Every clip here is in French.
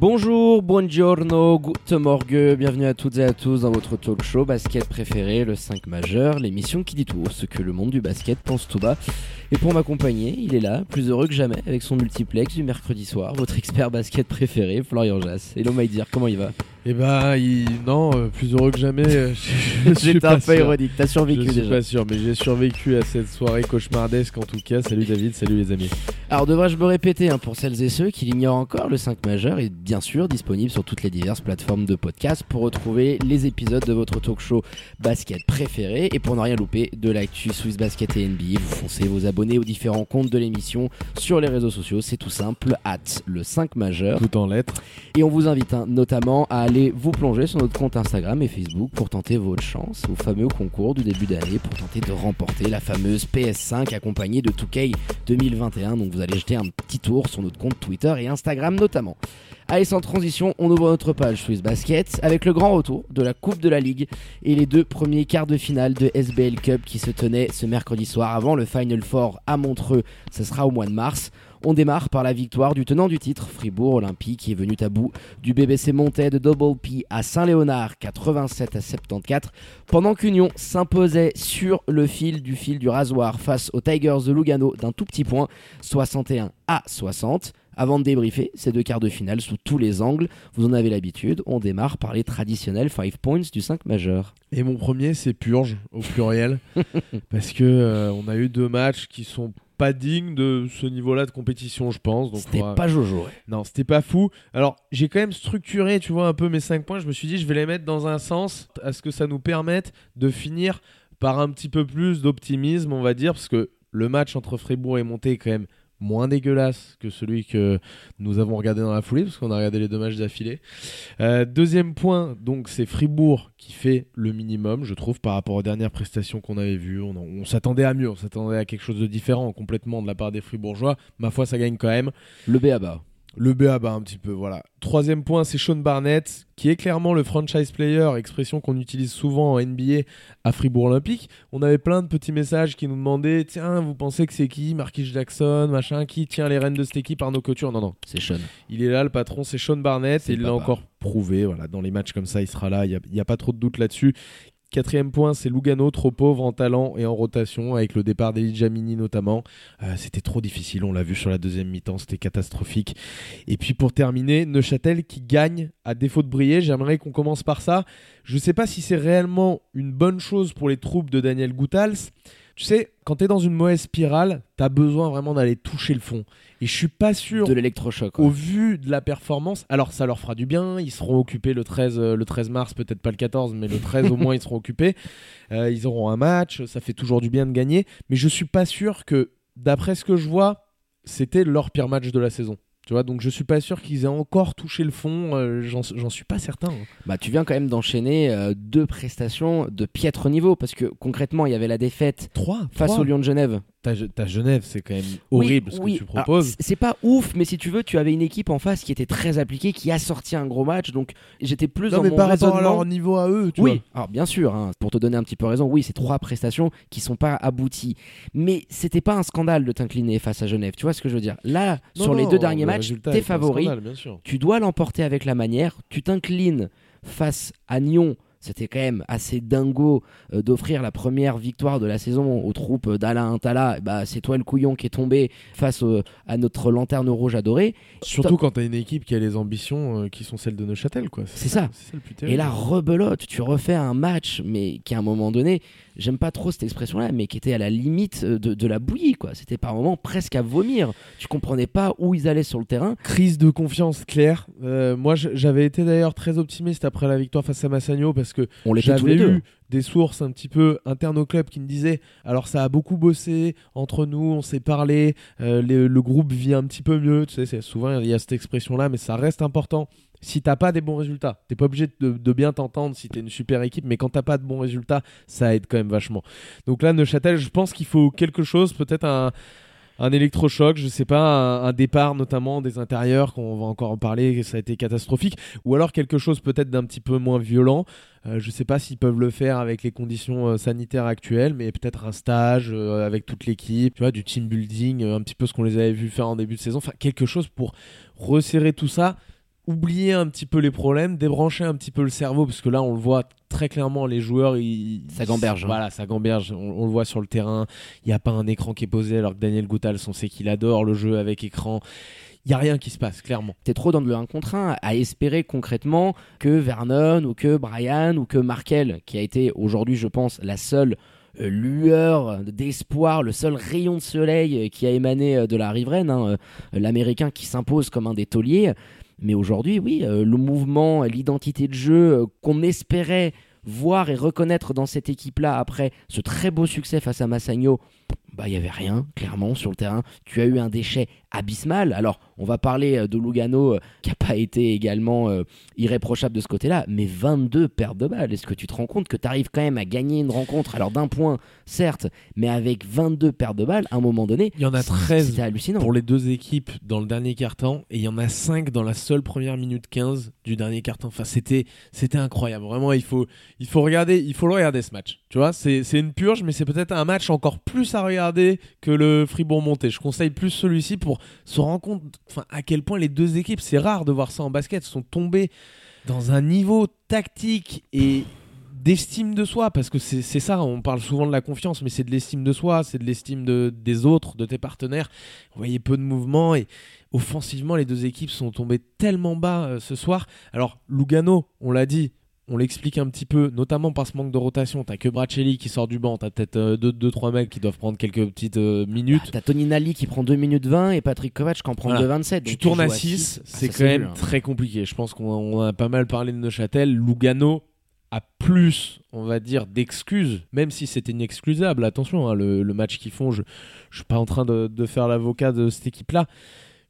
Bonjour, buongiorno, good morgue, bienvenue à toutes et à tous dans votre talk show basket préféré, le 5 majeur, l'émission qui dit tout ce que le monde du basket pense tout bas. Et pour m'accompagner, il est là, plus heureux que jamais, avec son multiplex du mercredi soir, votre expert basket préféré, Florian Jass. Hello Maïdir, comment il va? Eh il... non, euh, plus heureux que jamais. euh, je- je suis J'étais un peu ironique, t'as survécu Je suis déjà. pas sûr, mais j'ai survécu à cette soirée cauchemardesque en tout cas. Salut David, salut les amis. Alors devrais-je me répéter hein, pour celles et ceux qui l'ignorent encore, le 5 majeur est bien sûr disponible sur toutes les diverses plateformes de podcast pour retrouver les épisodes de votre talk show basket préféré et pour ne rien louper de l'actu Swiss Basket et NBA, vous foncez vous abonner aux différents comptes de l'émission sur les réseaux sociaux, c'est tout simple, at le 5 majeur. Tout en lettres. Et on vous invite hein, notamment à aller vous plonger sur notre compte Instagram et Facebook pour tenter votre chance au fameux concours du début d'année pour tenter de remporter la fameuse PS5 accompagnée de 2K 2021. Donc vous allez jeter un petit tour sur notre compte Twitter et Instagram notamment. Allez, sans transition, on ouvre notre page Swiss Basket avec le grand retour de la Coupe de la Ligue et les deux premiers quarts de finale de SBL Cup qui se tenaient ce mercredi soir avant le Final Four à Montreux. Ce sera au mois de mars. On démarre par la victoire du tenant du titre, Fribourg Olympique, qui est venu à bout du BBC Montais de Double P à Saint-Léonard, 87 à 74, pendant qu'Union s'imposait sur le fil du fil du rasoir face aux Tigers de Lugano d'un tout petit point, 61 à 60. Avant de débriefer ces deux quarts de finale sous tous les angles, vous en avez l'habitude, on démarre par les traditionnels 5 points du 5 majeur. Et mon premier, c'est Purge au pluriel, parce que euh, on a eu deux matchs qui sont pas dignes de ce niveau-là de compétition, je pense. C'était faudra- pas Jojo. ouais. Non, c'était pas fou. Alors, j'ai quand même structuré, tu vois, un peu mes 5 points. Je me suis dit, je vais les mettre dans un sens à ce que ça nous permette de finir par un petit peu plus d'optimisme, on va dire, parce que le match entre Fribourg et Monté est quand même moins dégueulasse que celui que nous avons regardé dans la foulée, parce qu'on a regardé les deux matchs d'affilée. Euh, deuxième point, donc c'est Fribourg qui fait le minimum, je trouve, par rapport aux dernières prestations qu'on avait vues. On, on s'attendait à mieux, on s'attendait à quelque chose de différent complètement de la part des Fribourgeois. Ma foi, ça gagne quand même. Le BABA. Le BABA un petit peu, voilà. Troisième point, c'est Sean Barnett, qui est clairement le franchise player, expression qu'on utilise souvent en NBA à Fribourg Olympique. On avait plein de petits messages qui nous demandaient Tiens, vous pensez que c'est qui Marquis Jackson, machin, qui tient les rênes de cette équipe Arnaud Couture? Non, non. C'est Sean. Il est là, le patron, c'est Sean Barnett, et il l'a encore prouvé. Voilà, dans les matchs comme ça, il sera là, il n'y a, pas trop de doute là-dessus. Quatrième point, c'est Lugano, trop pauvre en talent et en rotation, avec le départ d'Eli Jamini notamment. Euh, c'était trop difficile, on l'a vu sur la deuxième mi-temps, c'était catastrophique. Et puis pour terminer, Neuchâtel qui gagne à défaut de briller. J'aimerais qu'on commence par ça. Je ne sais pas si c'est réellement une bonne chose pour les troupes de Daniel Goutals. Tu sais, quand tu es dans une mauvaise spirale, tu as besoin vraiment d'aller toucher le fond. Et je suis pas sûr De l'électrochoc. au vu de la performance, alors ça leur fera du bien, ils seront occupés le 13, euh, le 13 mars, peut-être pas le 14, mais le 13 au moins ils seront occupés. Euh, ils auront un match, ça fait toujours du bien de gagner, mais je suis pas sûr que, d'après ce que je vois, c'était leur pire match de la saison. Tu vois, donc je suis pas sûr qu'ils aient encore touché le fond, euh, j'en suis pas certain. hein. Bah, tu viens quand même d'enchaîner euh, deux prestations de piètre niveau parce que concrètement, il y avait la défaite 3 face au Lyon de Genève. Ta, ta Genève, c'est quand même horrible Oui, ce oui. que tu proposes. c'est pas ouf, mais si tu veux, tu avais une équipe en face qui était très appliquée, qui a sorti un gros match, donc j'étais plus non, dans mais mon par rapport à raisonnement. leur niveau à eux, tu oui, vois. alors bien sûr, hein, pour te donner un petit peu raison, oui, c'est trois prestations qui sont pas abouties. Mais c'était pas un scandale de t'incliner face à Genève, tu vois ce que je veux dire Là, Non, sur les deux derniers le matchs, t'es favori, scandale, tu dois l'emporter avec la manière, tu t'inclines face à Nyon. C'était quand même assez dingo euh, d'offrir la première victoire de la saison aux troupes d'Alain Intala. Bah, c'est toi le couillon qui est tombé face au- à notre lanterne rouge adorée. Surtout quand t'as une équipe qui a les ambitions euh, qui sont celles de Neuchâtel, quoi. C'est ça. C'est ça le plus Et là, rebelote, tu refais un match, mais qui à un moment donné, j'aime pas trop cette expression-là, mais qui était à la limite euh, de, de la bouillie, quoi. C'était par moments presque à vomir. Tu comprenais pas où ils allaient sur le terrain. Crise de confiance claire. Euh, moi, j'avais été d'ailleurs très optimiste après la victoire face à Massagno parce que j'avais eu des sources un petit peu internes au club qui me disaient alors ça a beaucoup bossé entre nous, on s'est parlé, euh, le, le groupe vit un petit peu mieux. Tu sais, c'est- souvent il y a cette expression là, mais ça reste important. Si t'as pas des bons résultats. T'es pas obligé de, bien t'entendre si t'es une super équipe, mais quand t'as pas de bons résultats, ça aide quand même vachement. Donc là, Neuchâtel, je pense qu'il faut quelque chose, peut-être un, électrochoc, je sais pas, un, un départ notamment des intérieurs, qu'on va encore en parler, ça a été catastrophique, ou alors quelque chose peut-être d'un petit peu moins violent. Euh, je sais pas s'ils peuvent le faire avec les conditions euh, sanitaires actuelles, mais peut-être un stage euh, avec toute l'équipe, tu vois, du team building, euh, un petit peu ce qu'on les avait vu faire en début de saison, enfin quelque chose pour resserrer tout ça oublier un petit peu les problèmes, débrancher un petit peu le cerveau, parce que là, on le voit très clairement, les joueurs, ils, Ça gamberge, hein. Voilà, ça gamberge. On, on le voit sur le terrain. Il n'y a pas un écran qui est posé, alors que Daniel Goutals, on sait qu'il adore le jeu avec écran. Il n'y a rien qui se passe, clairement. T'es trop dans le 1 contre 1 à espérer concrètement que Vernon ou que Brian ou que Markel, qui a été aujourd'hui, je pense, la seule euh, lueur d'espoir, le seul rayon de soleil euh, qui a émané euh, de la riveraine, hein, euh, l'américain qui s'impose comme un des tauliers. Mais aujourd'hui, oui, euh, le mouvement, l'identité de jeu euh, qu'on espérait voir et reconnaître dans cette équipe-là après ce très beau succès face à Massagno, bah il y avait rien clairement sur le terrain. Tu as eu un déchet abysmal. Alors on va parler euh, de Lugano euh, qui a pas été également euh, irréprochable de ce côté-là, mais 22 pertes de balles. Est-ce que tu te rends compte que tu arrives quand même à gagner une rencontre alors d'un point certes, mais avec 22 pertes de balles à un moment donné, Il y en a c'est- 13 C'était hallucinant. pour les deux équipes dans le dernier quart-temps, et il y en a 5 dans la seule première minute 15 du dernier quart-temps. Enfin, c'était, c'était incroyable. Vraiment, il faut, il faut regarder, il faut le regarder ce match. Tu vois, c'est, c'est une purge, mais c'est peut-être un match encore plus à regarder que le Fribourg-Monté. Je conseille plus celui-ci pour se rendre compte à quel point les deux équipes, c'est rare de voir ça en basket, sont tombées dans un niveau tactique et d'estime de soi, parce que c'est c'est ça, on parle souvent de la confiance, mais c'est de l'estime de soi, c'est de l'estime de, des autres, de tes partenaires. Vous voyez peu de mouvement et offensivement, les deux équipes sont tombées tellement bas euh, ce soir. Alors, Lugano, on l'a dit, on l'explique un petit peu, notamment par ce manque de rotation. T'as que Bracelli qui sort du banc, t'as peut-être 2-3 mecs qui doivent prendre quelques petites euh, minutes. Ah, T'as Tony Nali qui prend 2 minutes 20 et Patrick Kovac qui en prend Voilà. 2,27. tu tournes à joues 6, Ah, c'est ça, quand même hein. très compliqué. Je pense qu'on on a pas mal parlé de Neuchâtel. Lugano a plus, on va dire, d'excuses, même si c'était inexcusable. Attention, hein, le, le match qu'ils font, je, je suis pas en train de, de faire l'avocat de cette équipe-là,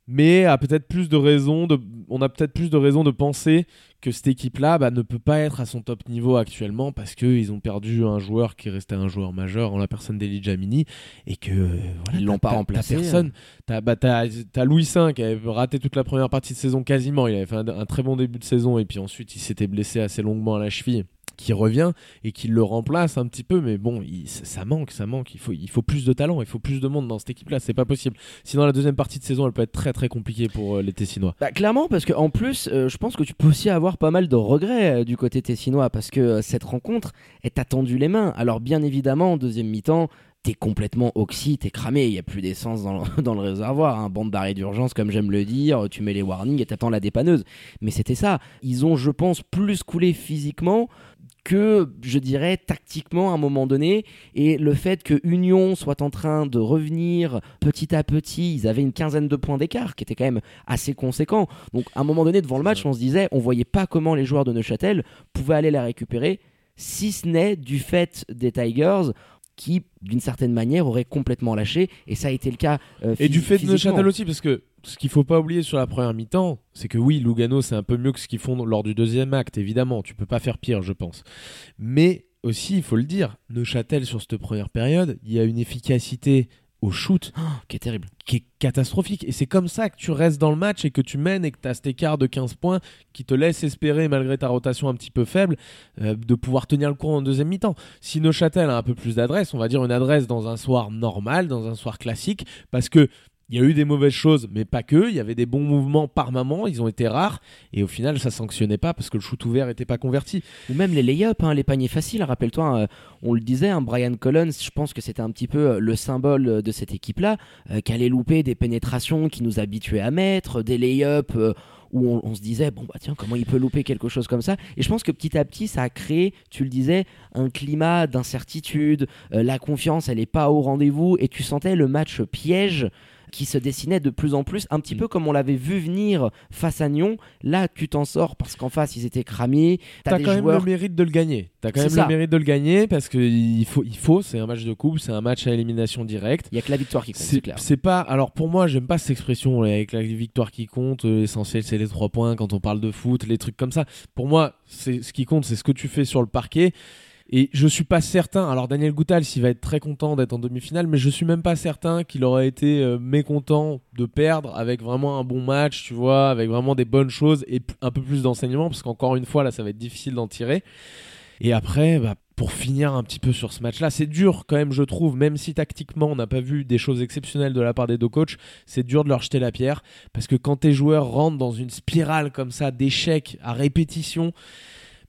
mais a peut-être plus de raisons. De, on a peut-être plus de raisons de penser que cette équipe-là bah, ne peut pas être à son top niveau actuellement parce qu'ils ont perdu un joueur qui restait un joueur majeur en la personne d'Eli Jamini et que euh, voilà, Ils l'ont pas remplacé, t'as personne. T'as bah, Louis V qui avait raté toute la première partie de saison quasiment. Il avait fait un, un très bon début de saison et puis ensuite il s'était blessé assez longuement à la cheville qui revient et qui le remplace un petit peu. Mais bon il- ça manque ça manque. Il faut, il faut plus de talent il faut plus de monde dans cette équipe là c'est pas possible. Sinon la deuxième partie de saison elle peut être très très compliquée pour euh, les Tessinois. Bah, clairement, parce qu'en plus, euh, je pense que tu peux aussi avoir pas mal de regrets euh, du côté tessinois, parce que euh, cette rencontre est attendue les mains. Alors, bien évidemment, en deuxième mi-temps, t'es complètement oxy, t'es cramé, il y a plus d'essence dans le, dans le réservoir, un bande d'arrêt d'urgence, comme j'aime le dire, tu mets les warnings et t'attends la dépanneuse. Mais c'était ça. Ils ont, je pense, plus coulé physiquement que je dirais tactiquement à un moment donné. Et le fait que Union soit en train de revenir petit à petit ils avaient une quinzaine de points d'écart qui était quand même assez conséquent. Donc à un moment donné devant le match on se disait on voyait pas comment les joueurs de Neuchâtel pouvaient aller la récupérer si ce n'est du fait des Tigers qui d'une certaine manière auraient complètement lâché et ça a été le cas euh, Et du fait de. Neuchâtel aussi, parce que ce qu'il faut pas oublier sur la première mi-temps, c'est que oui, Lugano, c'est un peu mieux que ce qu'ils font lors du deuxième acte, évidemment. Tu peux pas faire pire, je pense. Mais aussi, il faut le dire, Neuchâtel, sur cette première période, il y a une efficacité au shoot qui est terrible qui est catastrophique. Et c'est comme ça que tu restes dans le match et que tu mènes et que tu as cet écart de 15 points qui te laisse espérer, malgré ta rotation un petit peu faible, euh, de pouvoir tenir le coup en deuxième mi-temps. Si Neuchâtel a un peu plus d'adresse, on va dire une adresse dans un soir normal, dans un soir classique, parce que il y a eu des mauvaises choses, mais pas que. Il y avait des bons mouvements par moment, ils ont été rares, et au final, ça sanctionnait pas parce que le shoot ouvert n'était pas converti. ou même les lay-ups, hein, les paniers faciles. Rappelle-toi, euh, on le disait, hein, Brian Collins, je pense que c'était un petit peu euh, le symbole euh, de cette équipe-là, euh, qui allait louper des pénétrations qui nous habituait à mettre, des lay-ups euh, où on, on se disait, bon, bah tiens, comment il peut louper quelque chose comme ça? Et je pense que petit à petit, ça a créé, tu le disais, un climat d'incertitude, euh, la confiance, elle n'est pas au rendez-vous, et tu sentais le match piège qui se dessinait de plus en plus, un petit Mm. peu comme on l'avait vu venir face à Nyon. Là, tu t'en sors parce qu'en face, ils étaient cramiers. T'as quand même le mérite de le gagner. T'as quand même ça. le mérite de le gagner parce que il faut, il faut. C'est un match de coupe, c'est un match à élimination directe. Il y a que la victoire qui compte, c'est clair. c'est pas. Alors pour moi, j'aime pas cette expression avec la victoire qui compte. euh, L'essentiel, c'est les trois points quand on parle de foot, les trucs comme ça. Pour moi, c'est ce qui compte, c'est ce que tu fais sur le parquet. Et je suis pas certain. Alors Daniel Goutal, s'il va être très content d'être en demi-finale, mais je suis même pas certain qu'il aurait été euh, mécontent de perdre avec vraiment un bon match, tu vois, avec vraiment des bonnes choses et un peu plus d'enseignement, parce qu'encore une fois là, ça va être difficile d'en tirer. Et après, bah, pour finir un petit peu sur ce match-là, c'est dur quand même, je trouve, même si tactiquement on n'a pas vu des choses exceptionnelles de la part des deux coachs, c'est dur de leur jeter la pierre, parce que quand tes joueurs rentrent dans une spirale comme ça d'échecs à répétition,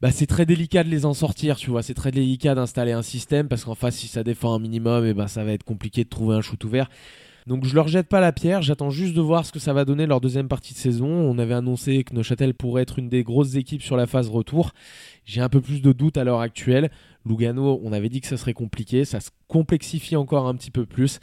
bah, c'est très délicat de les en sortir, tu vois, c'est très délicat d'installer un système, parce qu'en face, si ça défend un minimum, et ben ça va être compliqué de trouver un shoot ouvert. Donc je leur jette pas la pierre, j'attends juste de voir ce que ça va donner leur deuxième partie de saison. On avait annoncé que Neuchâtel pourrait être une des grosses équipes sur la phase retour. J'ai un peu plus de doutes à l'heure actuelle. Lugano, on avait dit que ça serait compliqué, ça se complexifie encore un petit peu plus.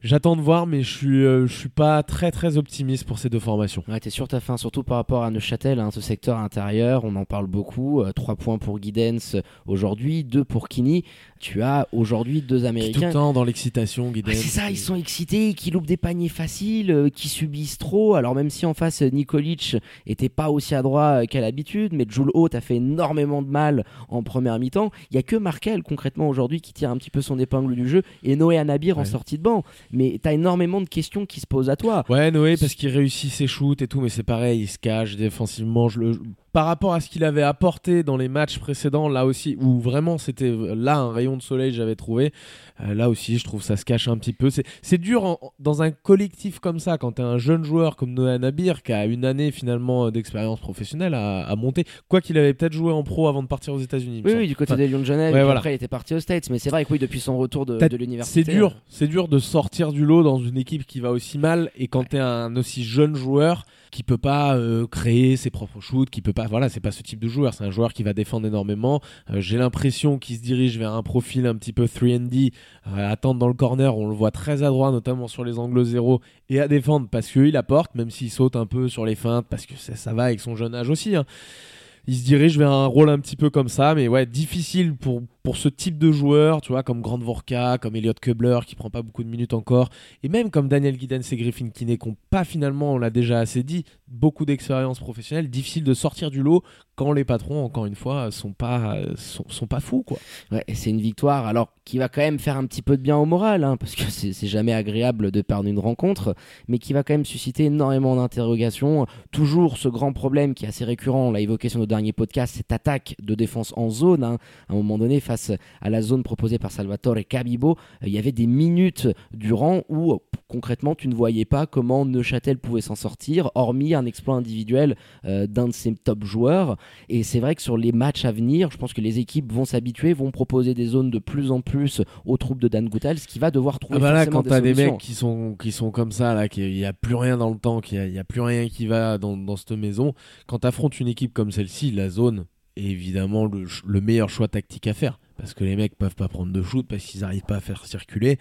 J'attends de voir, mais je suis, euh, je suis pas très très optimiste pour ces deux formations. Ouais, t'es sur ta fin, surtout par rapport à Neuchâtel, hein, ce secteur intérieur, on en parle beaucoup. 3 points pour Guidance aujourd'hui, 2 pour Kini. Tu as aujourd'hui deux Tout Américains. le temps dans l'excitation, Guiden. Ouais, c'est ça, ils sont excités, qui loupent des paniers faciles, euh, qui subissent trop. Alors même si en face Nikolic était pas aussi adroit euh, qu'à l'habitude, mais Jules Haute a fait énormément de mal en première mi-temps. Il y a que Markel concrètement aujourd'hui qui tire un petit peu son épingle du jeu et Noé Anabir en sortie de banc. Mais t'as énormément de questions qui se posent à toi. Ouais, Noé, parce qu'il réussit ses shoots et tout, mais c'est pareil, il se cache défensivement. Je le... Par rapport à ce qu'il avait apporté dans les matchs précédents, là aussi, où vraiment c'était euh, là un rayon de soleil, j'avais trouvé. Euh, là aussi, je trouve ça se cache un petit peu. C'est- dur en- dans un collectif comme ça, quand t'es un jeune joueur comme Noé Nabir, qui a une année finalement d'expérience professionnelle à, à monter. Quoi qu'il avait peut-être joué en pro avant de partir aux États-Unis. Oui, oui, du côté Enfin, des Lions de Genève, ouais, voilà. après il était parti aux States. Mais c'est vrai que oui, depuis son retour de, de l'université. C'est dur, c'est dur de sortir du lot dans une équipe qui va aussi mal et quand t'es un aussi jeune joueur qui peut pas euh, créer ses propres shoots, qui peut pas, voilà, c'est pas ce type de joueur, c'est un joueur qui va défendre énormément. Euh, J'ai l'impression qu'il se dirige vers un profil un petit peu 3D, euh, attendre dans le corner, on le voit très adroit, notamment sur les angles zéro et à défendre parce qu'il apporte, même s'il saute un peu sur les feintes, parce que ça, ça va avec son jeune âge aussi. hein. Il se dirige vers un rôle un petit peu comme ça, mais ouais, difficile pour, pour ce type de joueur, tu vois, comme Grant Vorka, comme Elliot Kubler, qui prend pas beaucoup de minutes encore, et même comme Daniel Giddens et Griffin Kinney, qui n'ont pas finalement, on l'a déjà assez dit, beaucoup d'expérience professionnelle, difficile de sortir du lot quand les patrons, encore une fois, sont pas, sont, pas fous, quoi. Ouais, c'est une victoire alors qui va quand même faire un petit peu de bien au moral, hein, parce que c'est jamais agréable de perdre une rencontre, mais qui va quand même susciter énormément d'interrogations. Toujours ce grand problème qui est assez récurrent, on l'a évoqué sur nos derniers podcasts, cette attaque de défense en zone. hein. À un moment donné, face à la zone proposée par Salvatore Cabibo, euh, il y avait des minutes durant où euh, concrètement tu ne voyais pas comment Neuchâtel pouvait s'en sortir, hormis un exploit individuel euh, d'un de ses top joueurs. Et c'est vrai que sur les matchs à venir, je pense que les équipes vont s'habituer, vont proposer des zones de plus en plus aux troupes de Dan Goutal, ce qui va devoir trouver Ah bah là, forcément quand t'as des solutions. mecs qui sont, qui sont comme ça, là, qu'il n'y a plus rien dans le temps, qu'il n'y a, plus rien qui va dans, dans cette maison, quand t'affrontes une équipe comme celle-ci, la zone est évidemment le meilleur choix tactique à faire. Parce que les mecs peuvent pas prendre de shoot, parce qu'ils n'arrivent pas à faire circuler.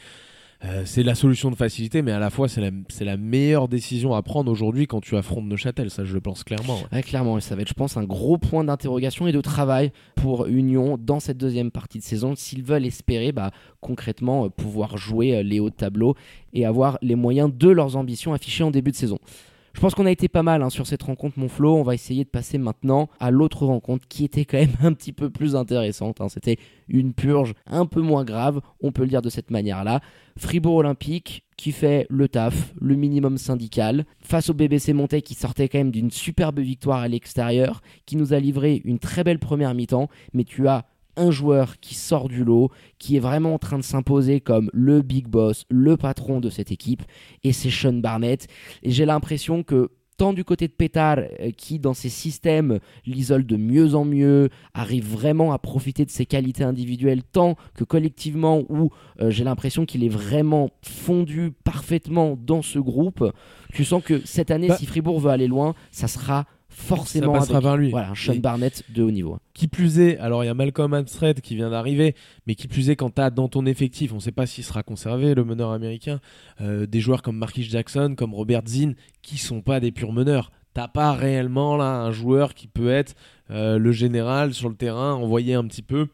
Euh, c'est la solution de facilité, mais à la fois, c'est la, meilleure décision à prendre aujourd'hui quand tu affrontes Neuchâtel. Ça, je le pense clairement. ouais. Ouais, clairement, ça va être, je pense, un gros point d'interrogation et de travail pour Union dans cette deuxième partie de saison, s'ils veulent espérer bah, concrètement euh, pouvoir jouer euh, les hauts de tableau et avoir les moyens de leurs ambitions affichées en début de saison. Je pense qu'on a été pas mal hein, sur cette rencontre, mon Flo. On va essayer de passer maintenant à l'autre rencontre qui était quand même un petit peu plus intéressante. hein. C'était une purge un peu moins grave, on peut le dire de cette manière-là. Fribourg Olympique qui fait le taf, le minimum syndical, face au BBC Montais qui sortait quand même d'une superbe victoire à l'extérieur, qui nous a livré une très belle première mi-temps, mais tu as un joueur qui sort du lot, qui est vraiment en train de s'imposer comme le big boss, le patron de cette équipe, et c'est Sean Barnett. Et j'ai l'impression que tant du côté de Pétard, euh, qui dans ses systèmes l'isole de mieux en mieux, arrive vraiment à profiter de ses qualités individuelles, tant que collectivement, où euh, j'ai l'impression qu'il est vraiment fondu parfaitement dans ce groupe, tu sens que cette année, Bah- si Fribourg veut aller loin, ça sera forcément Ça passera avec, par lui. Voilà, un Sean Et- Barnett de haut niveau. Qui plus est, alors il y a Malcolm Amstred qui vient d'arriver, mais qui plus est quand tu as dans ton effectif, on ne sait pas s'il sera conservé, le meneur américain, euh, des joueurs comme Marquis Jackson, comme Robert Zinn, qui sont pas des purs meneurs. T'as pas réellement là un joueur qui peut être euh, le général sur le terrain, envoyer un petit peu.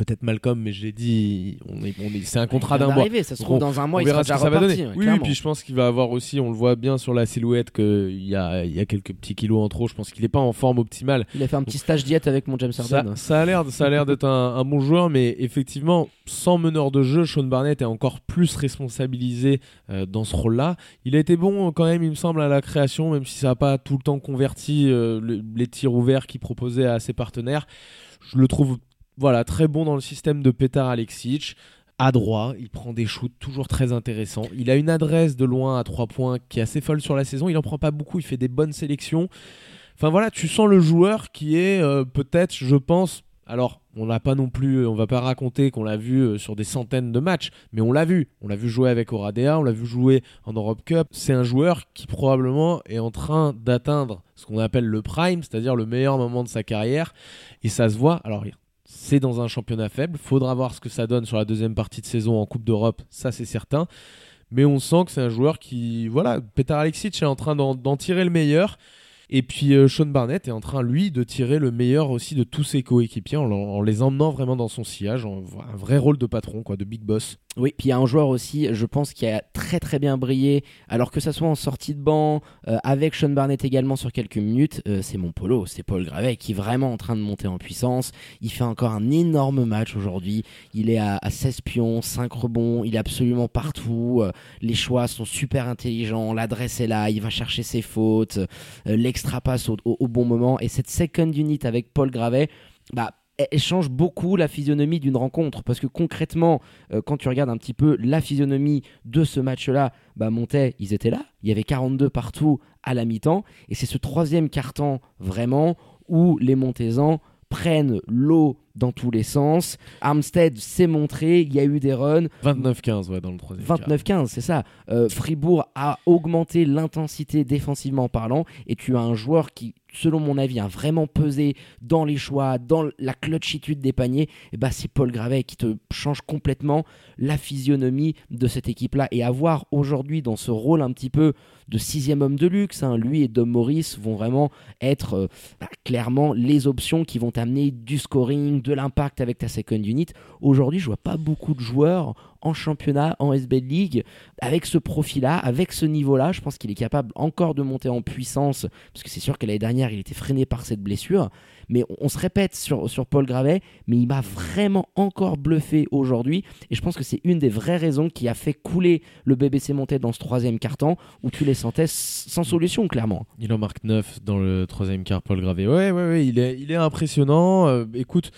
Peut-être Malcolm, mais je l'ai dit, on est, on est- c'est un contrat d'un mois. ça se trouve on- dans un mois on il verra sera ce que déjà ça va reparti. donner. ouais, oui, puis je pense qu'il va avoir aussi, on le voit bien sur la silhouette, qu'il y a, il y a quelques petits kilos en trop. Je pense qu'il n'est pas en forme optimale. Il a fait un petit stage diète avec mon James Ça, Harden. ça a l'air, ça a l'air d'être un, un bon joueur, mais effectivement, sans meneur de jeu, Sean Barnett est encore plus responsabilisé euh, dans ce rôle-là. Il a été bon quand même, il me semble, à la création, même si ça n'a pas tout le temps converti euh, le- les tirs ouverts qu'il proposait à ses partenaires. Je le trouve, voilà, très bon dans le système de Petar Alexic. À droit, il prend des shoots toujours très intéressants. Il a une adresse de loin à 3 points qui est assez folle sur la saison. Il en prend pas beaucoup, il fait des bonnes sélections. Enfin voilà, tu sens le joueur qui est euh, peut-être, je pense, alors on n'a pas non plus, on va pas raconter qu'on l'a vu euh, sur des centaines de matchs, mais on l'a vu. On l'a vu jouer avec Oradea, on l'a vu jouer en Europe Cup. C'est un joueur qui probablement est en train d'atteindre ce qu'on appelle le prime, c'est-à-dire le meilleur moment de sa carrière. Et ça se voit. Alors c'est dans un championnat faible. Faudra voir ce que ça donne sur la deuxième partie de saison en Coupe d'Europe, ça c'est certain. Mais on sent que c'est un joueur qui, voilà, Petar Alexic est en train d'en tirer le meilleur. Et puis euh, Sean Barnett est en train, lui, de tirer le meilleur aussi de tous ses coéquipiers en, les emmenant vraiment dans son sillage, un vrai rôle de patron, quoi, de big boss. Oui, puis il y a un joueur aussi, je pense, qui a très très bien brillé, alors que ça soit en sortie de banc, euh, avec Sean Barnett également sur quelques minutes, euh, c'est mon polo, c'est Paul Gravet qui est vraiment en train de monter en puissance. Il fait encore un énorme match aujourd'hui. Il est à, à 16 pions, 5 rebonds, il est absolument partout. euh, les choix sont super intelligents, l'adresse est là, il va chercher ses fautes, l'extra passe au, au- au bon moment. Et cette second unit avec Paul Gravet, bah, elle- change beaucoup la physionomie d'une rencontre parce que concrètement, euh, quand tu regardes un petit peu la physionomie de ce match-là, bah Montais, ils étaient là. Il y avait 42 partout à la mi-temps. Et c'est ce troisième quart-temps vraiment où les Montaisans prennent l'eau dans tous les sens. Armstead s'est montré, il y a eu des runs. 29-15, ouais, dans le troisième quart. 29-15, c'est ça. Euh, Fribourg a augmenté l'intensité défensivement parlant et tu as un joueur qui, selon mon avis, a vraiment pesé dans les choix, dans la clutchitude des paniers. Et bah, c'est Paul Gravet qui te change complètement la physionomie de cette équipe-là. Et avoir aujourd'hui dans ce rôle un petit peu de sixième homme de luxe, hein, lui et Dom Morris vont vraiment être euh, bah, clairement les options qui vont t'amener du scoring, de l'impact avec ta second unit. Aujourd'hui, je vois pas beaucoup de joueurs en championnat, en SB League, avec ce profil-là, avec ce niveau-là. Je pense qu'il est capable encore de monter en puissance, parce que c'est sûr que l'année dernière, il était freiné par cette blessure. Mais on, se répète sur, sur Paul Gravet, mais il m'a vraiment encore bluffé aujourd'hui. Et je pense que c'est une des vraies raisons qui a fait couler le BBC Monté dans ce troisième quart-temps, où tu les sentais sans solution, clairement. Il en marque 9 dans le troisième quart, Paul Gravé. Ouais, ouais, ouais, il est, il est impressionnant. Euh, écoute,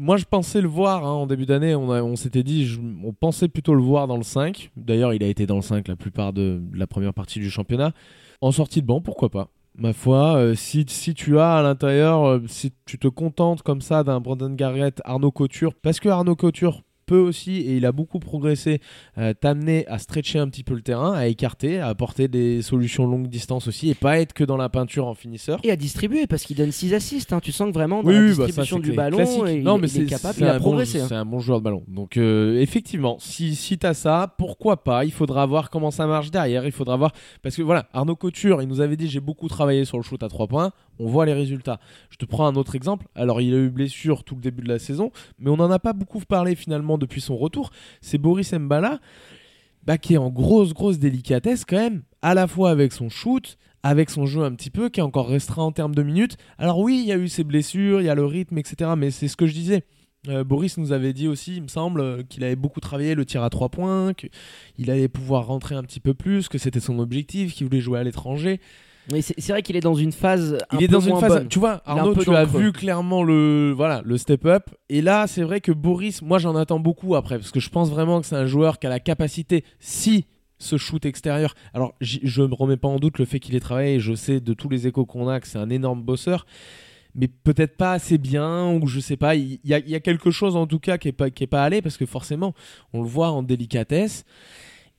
moi je pensais le voir hein, en début d'année. On, s'était dit, on pensait plutôt le voir dans le 5. D'ailleurs, il a été dans le 5 la plupart de, la première partie du championnat. En sortie de banc, pourquoi pas Ma foi, euh, si, si tu as à l'intérieur, euh, si tu te contentes comme ça d'un Brandon Garrett, Arnaud Couture, parce que Arnaud Couture peut aussi, et il a beaucoup progressé, euh, t'amener à stretcher un petit peu le terrain, à écarter, à apporter des solutions longue distance aussi, et pas être que dans la peinture en finisseur. Et à distribuer, parce qu'il donne 6 assists. hein. Tu sens que vraiment, dans Oui, la bah, ça, distribution du ballon, il, non, mais il est c'est capable, il a bon- progressé. hein. C'est un bon joueur de ballon. Donc, euh, effectivement, si, si tu as ça, pourquoi pas? Il faudra voir comment ça marche derrière. Il faudra voir. Parce que voilà, Arnaud Couture, il nous avait dit j'ai beaucoup travaillé sur le shoot à 3 points. On voit les résultats. Je te prends un autre exemple. Alors, il a eu blessure tout le début de la saison, mais on n'en a pas beaucoup parlé finalement depuis son retour. C'est Boris Mbala bah, qui est en grosse, grosse délicatesse quand même, à la fois avec son shoot, avec son jeu un petit peu, qui est encore restreint en termes de minutes. Alors oui, il y a eu ses blessures, il y a le rythme, etc. Mais c'est ce que je disais. Euh, Boris nous avait dit aussi, il me semble, qu'il avait beaucoup travaillé le tir à trois points, qu'il allait pouvoir rentrer un petit peu plus, que c'était son objectif, qu'il voulait jouer à l'étranger. Mais c'est vrai qu'il est dans une phase. Un Il est peu dans une phase. bonne. Tu vois, Arnaud, tu as vu clairement le voilà le step up. Et là, c'est vrai que Boris, moi, j'en attends beaucoup après parce que je pense vraiment que c'est un joueur qui a la capacité, si ce shoot extérieur. Alors, je ne remets pas en doute le fait qu'il ait travaillé. Je sais de tous les échos qu'on a que c'est un énorme bosseur. Mais peut-être pas assez bien, ou je sais pas. Il y, y a quelque chose en tout cas qui est pas, qui est pas allé parce que forcément, on le voit en délicatesse.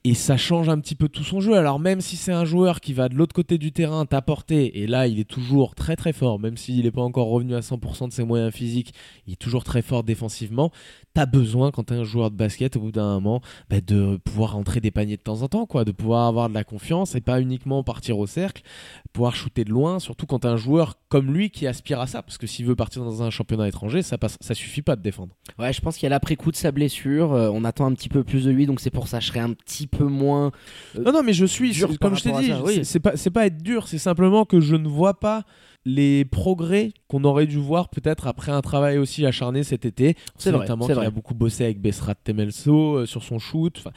Et ça change un petit peu tout son jeu. Alors même si c'est un joueur qui va de l'autre côté du terrain t'apporter, et là il est toujours très très fort, même s'il n'est pas encore revenu à 100% de ses moyens physiques, il est toujours très fort défensivement, t'as besoin quand t'es un joueur de basket au bout d'un moment bah, de pouvoir rentrer des paniers de temps en temps, quoi, de pouvoir avoir de la confiance et pas uniquement partir au cercle, pouvoir shooter de loin, surtout quand t'as un joueur comme lui qui aspire à ça, parce que s'il veut partir dans un championnat étranger, ça, passe, ça suffit pas de défendre. Ouais, je pense qu'il y a l'après-coup de sa blessure, euh, on attend un petit peu plus de lui, donc c'est pour ça que je serais un petit peu moins. euh, Non, non, mais je suis, dur comme je t'ai dit, oui. c'est- pas, pas être dur, c'est simplement que je ne vois pas les progrès qu'on aurait dû voir peut-être après un travail aussi acharné cet été. C'est notamment qu'il a beaucoup bossé avec Bessrat Temelso euh, sur son shoot. Enfin,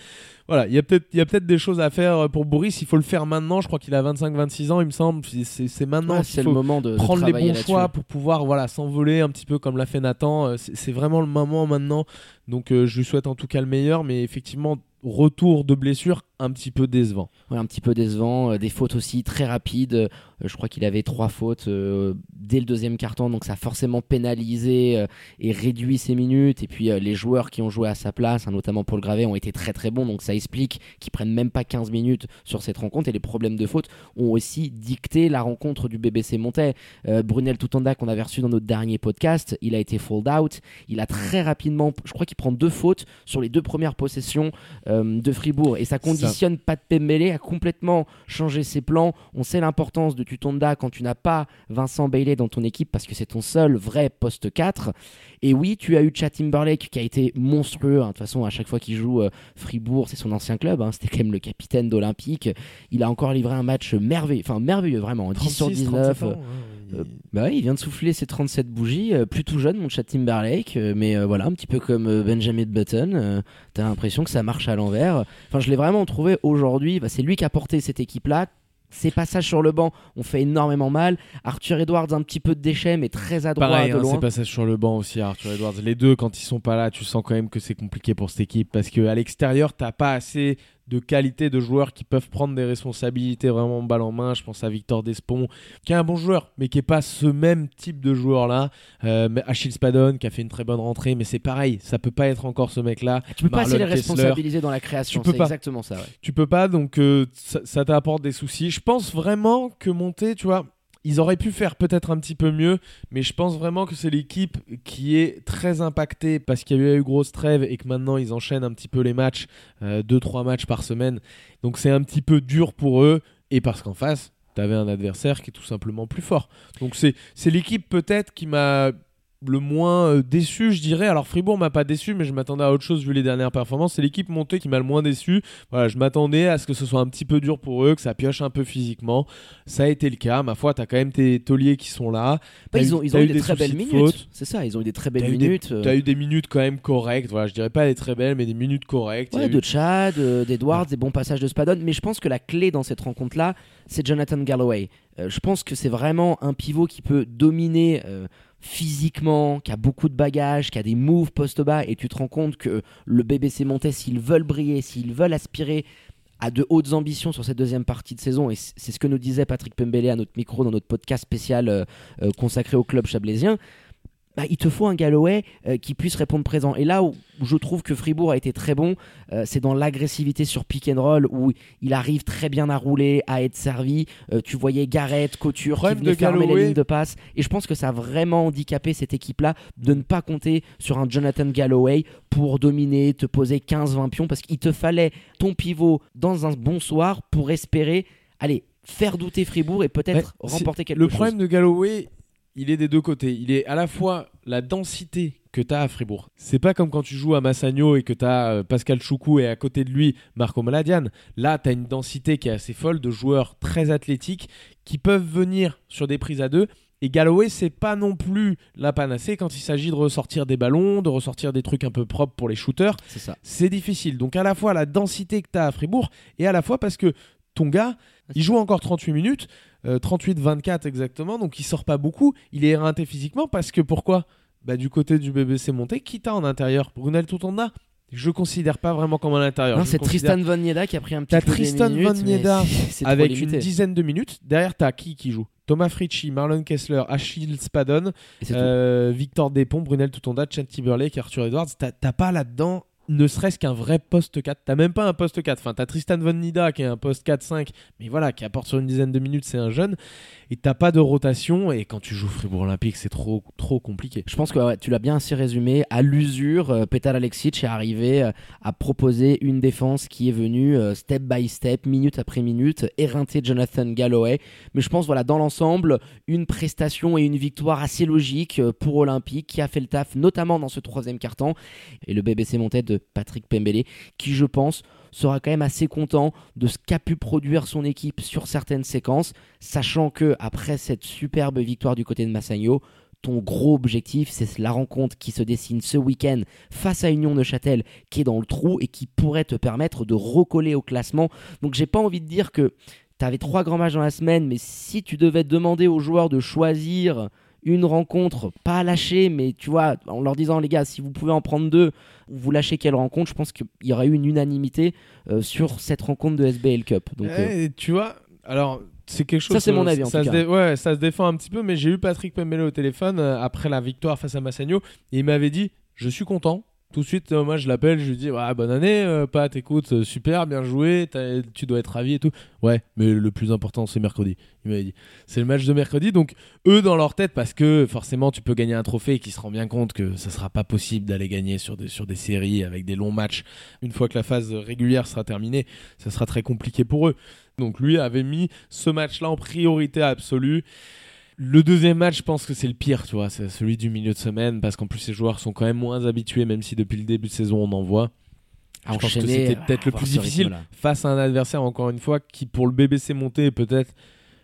voilà, il y a peut-être peut-être des choses à faire euh, pour Boris. Il faut le faire maintenant. Je crois qu'il a 25-26 ans, il me semble. C'est- maintenant ouais, c'est le moment de, de prendre les bons choix pour pouvoir voilà s'envoler un petit peu comme l'a fait Nathan. C'est c'est vraiment le moment maintenant. Donc euh, je lui souhaite en tout cas le meilleur, mais effectivement retour de blessure un petit peu décevant. Ouais, un petit peu décevant, euh, des fautes aussi très rapides. Euh, je crois qu'il avait trois fautes euh, dès le deuxième carton, donc ça a forcément pénalisé et réduit ses minutes. Et puis les joueurs qui ont joué à sa place, hein, notamment Paul Gravet, ont été très très bons, donc ça explique qu'ils prennent même pas 15 minutes sur cette rencontre. Et les problèmes de faute ont aussi dicté la rencontre du BBC Montais. Brunel Toutanda qu'on avait reçu dans notre dernier podcast, il a été fold out. Il a très rapidement, je crois qu'il prend deux fautes sur les deux premières possessions de Fribourg. Et ça conditionne Pat Pembele à complètement changer ses plans. On sait l'importance de Tutonda quand tu n'as pas Vincent Bailey dans ton équipe parce que c'est ton seul vrai poste 4. Et oui, tu as eu Chad Timberlake qui a été monstrueux. hein. De toute façon, à chaque fois qu'il joue euh, Fribourg, c'est son ancien club. hein. C'était quand même le capitaine d'Olympique. Il a encore livré un match merveilleux. Enfin, merveilleux, vraiment. 10 sur 36, 19. 37 ans, euh, hein, il- euh, bah ouais, il vient de souffler ses 37 bougies, euh, plus tout jeune mon chat Timberlake, euh, mais euh, voilà, un petit peu comme euh, Benjamin Button, euh, t'as l'impression que ça marche à l'envers. Enfin, je l'ai vraiment trouvé aujourd'hui, bah, c'est lui qui a porté cette équipe-là. Ses passages sur le banc ont fait énormément mal. Arthur Edwards, un petit peu de déchet, mais très adroit Pareil, de hein, loin. c'est passage sur le banc aussi, Arthur Edwards. Les deux, quand ils sont pas là, tu sens quand même que c'est compliqué pour cette équipe parce que à l'extérieur, t'as pas assez de qualité de joueurs qui peuvent prendre des responsabilités vraiment balle en main. Je pense à Victor Despont, qui est un bon joueur, mais qui est pas ce même type de joueur-là. Euh, Achille Spadon, qui a fait une très bonne rentrée, mais c'est pareil, ça peut pas être encore ce mec-là. Tu peux pas assez Marlon les responsabiliser dans la création, c'est exactement ça. ouais. Tu peux pas, donc euh, ça, ça t'apporte des soucis. Je pense vraiment que monter, tu vois, ils auraient pu faire peut-être un petit peu mieux, mais je pense vraiment que c'est l'équipe qui est très impactée parce qu'il y a eu grosse trêve et que maintenant ils enchaînent un petit peu les matchs, 2-3 matchs par semaine. Donc c'est un petit peu dur pour eux et parce qu'en face, t'avais un adversaire qui est tout simplement plus fort. Donc c'est l'équipe peut-être qui m'a le moins euh, déçu, je dirais. Alors Fribourg m'a pas déçu, mais je m'attendais à autre chose vu les dernières performances. C'est l'équipe montée qui m'a le moins déçu. Voilà, je m'attendais à ce que ce soit un petit peu dur pour eux, que ça pioche un peu physiquement. Ça a été le cas. Ma foi, t'as quand même tes tauliers qui sont là. Bah, ils eu- ont, ils t'as ont eu eu des, des très belles de minutes. C'est ça, ils ont eu des très belles eu des- minutes. euh, T'as eu des minutes quand même correctes. Voilà, je dirais pas les très belles, mais des minutes correctes. Ouais, eu- de Chad, euh, d'Edwards, des bons passages de Spadon. Mais je pense que la clé dans cette rencontre-là, c'est Jonathan Galloway. Euh, je pense que c'est vraiment un pivot qui peut dominer euh, physiquement, qui a beaucoup de bagages, qui a des moves post bas. Et tu te rends compte que le BBC Montais, s'ils veulent briller, s'ils veulent aspirer à de hautes ambitions sur cette deuxième partie de saison, et c'est ce que nous disait Patrick Pembele à notre micro dans notre podcast spécial euh, euh, consacré au club chablaisien, bah, il te faut un Galloway euh, qui puisse répondre présent. Et là où je trouve que Fribourg a été très bon, euh, c'est dans l'agressivité sur pick and roll où il arrive très bien à rouler, à être servi. Euh, tu voyais Garrett, Couture qui venaient fermer les lignes de passe. Et je pense que ça a vraiment handicapé cette équipe-là de ne pas compter sur un Jonathan Galloway pour dominer, te poser 15-20 pions parce qu'il te fallait ton pivot dans un bon soir pour espérer, allez, faire douter Fribourg et peut-être Ouais, remporter quelque Le chose. problème de Galloway, il est des deux côtés. Il est à la fois la densité que tu as à Fribourg. C'est pas comme quand tu joues à Massagno et que tu as Pascal Choukou et à côté de lui Marco Maladian. Là, tu as une densité qui est assez folle de joueurs très athlétiques qui peuvent venir sur des prises à deux. Et Galloway, c'est pas non plus la panacée quand il s'agit de ressortir des ballons, de ressortir des trucs un peu propres pour les shooters C'est ça. c'est difficile. Donc à la fois la densité que tu as à Fribourg et à la fois parce que ton gars, il joue encore 38 minutes, euh, 38-24 exactement, donc il sort pas beaucoup, il est éreinté physiquement parce que pourquoi? Bah, Du côté du BBC monté, qui t'a en intérieur Brunel Toutonda je considère pas vraiment comme un intérieur. Non, c'est considère- Tristan Van Nieda qui a pris un petit T'as peu des Tristan minutes, Van Nieda avec limité. une dizaine de minutes. Derrière, t'as qui qui joue? Thomas Fritchi, Marlon Kessler, Achille Spadon, euh, Victor Despont, Brunel Toutonda, Chad Timberlake, Arthur Edwards. T'as pas là-dedans ne serait-ce qu'un vrai poste 4. T'as même pas un poste 4. Enfin, t'as Tristan Von Nida qui est un poste 4-5, mais voilà, qui apporte sur une dizaine de minutes, c'est un jeune. Et t'as pas de rotation. Et quand tu joues Fribourg Olympique, c'est trop, trop compliqué. Je pense que tu l'as bien assez résumé. À l'usure, euh, Petar Alexic est arrivé euh, à proposer une défense qui est venue euh, step by step, minute après minute, éreinter Jonathan Galloway. Mais je pense, voilà, dans l'ensemble, une prestation et une victoire assez logique pour Olympique qui a fait le taf, notamment dans ce troisième quart-temps. Et le BBC montait de Patrick Pembele, qui, je pense, sera quand même assez content de ce qu'a pu produire son équipe sur certaines séquences, sachant que après cette superbe victoire du côté de Massagno, ton gros objectif, c'est la rencontre qui se dessine ce week-end face à Union Neuchâtel, qui est dans le trou et qui pourrait te permettre de recoller au classement. Donc j'ai pas envie de dire que tu avais trois grands matchs dans la semaine, mais si tu devais demander aux joueurs de choisir une rencontre, pas à lâcher, mais tu vois, en leur disant les gars, si vous pouvez en prendre deux, vous lâchez quelle rencontre, je pense qu'il y aurait eu une unanimité euh, sur cette rencontre de SBL Cup. Donc, euh, Eh, tu vois, alors c'est quelque chose. Ça, c'est mon avis, en ça tout se cas. dé- Ouais, ça se défend un petit peu, mais j'ai eu Patrick Pembele au téléphone euh, après la victoire face à Massagno et il m'avait dit Je suis content. Tout de suite, euh, moi je l'appelle, je lui dis ouais, Bonne année, euh, Pat, écoute, euh, super, bien joué, tu dois être ravi et tout. Ouais, mais le plus important, c'est mercredi. Il dit C'est le match de mercredi, donc eux dans leur tête, parce que forcément tu peux gagner un trophée et qu'ils se rendent bien compte que ça sera pas possible d'aller gagner sur des, sur des séries avec des longs matchs. Une fois que la phase régulière sera terminée, ça sera très compliqué pour eux. Donc lui avait mis ce match-là en priorité absolue. Le deuxième match, je pense que c'est le pire, tu vois, c'est celui du milieu de semaine, parce qu'en plus ces joueurs sont quand même moins habitués, même si depuis le début de saison on en voit. je pense que c'était peut-être le plus difficile face à un adversaire, encore une fois, qui pour le BBC monté est peut-être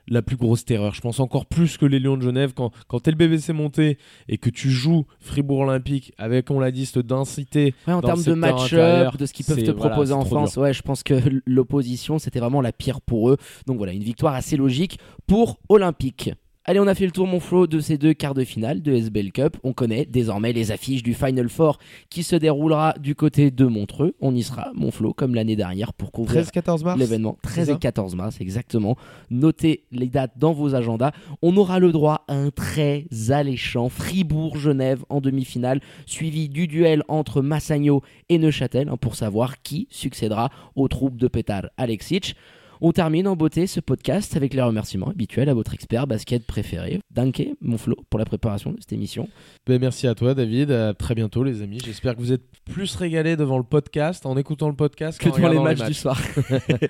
la plus grosse terreur. Je pense encore plus que les Lions de Genève, quand, quand t'es le BBC monté et que tu joues Fribourg Olympique avec, on l'a dit, cette densité. Ouais, en termes de match-up, de ce qu'ils peuvent te voilà, proposer en France, ouais, je pense que l'opposition, c'était vraiment la pire pour eux. Donc voilà, une victoire assez logique pour Olympique. Allez, on a fait le tour, mon Flo, de ces deux quarts de finale de SBL Cup. On connaît désormais les affiches du Final Four qui se déroulera du côté de Montreux. On y sera, mon Flo, comme l'année dernière, pour couvrir 13-14 mars l'événement 13 c'est et ça 14 mars exactement. Notez les dates dans vos agendas. On aura le droit à un très alléchant Fribourg-Genève en demi-finale, suivi du duel entre Massagno et Neuchâtel hein, pour savoir qui succédera aux troupes de Petar Alexic. On termine en beauté ce podcast avec les remerciements habituels à votre expert basket préféré, Danke, mon Flo, pour la préparation de cette émission. Ben, merci à toi, David. À très bientôt, les amis. J'espère que vous êtes plus régalés devant le podcast, en écoutant le podcast, que devant les matchs, du soir.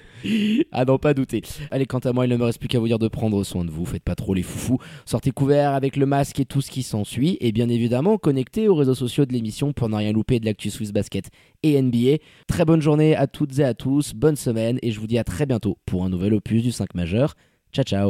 à n'en pas douter. Allez, quant à moi, il ne me reste plus qu'à vous dire de prendre soin de vous. Faites pas trop les foufous. Sortez couverts avec le masque et tout ce qui s'ensuit. Et bien évidemment, connectez aux réseaux sociaux de l'émission pour ne rien louper de l'actu Swiss Basket et NBA. Très bonne journée à toutes et à tous. Bonne semaine. Et je vous dis à très bientôt pour un nouvel opus du 5 majeur. Ciao, ciao.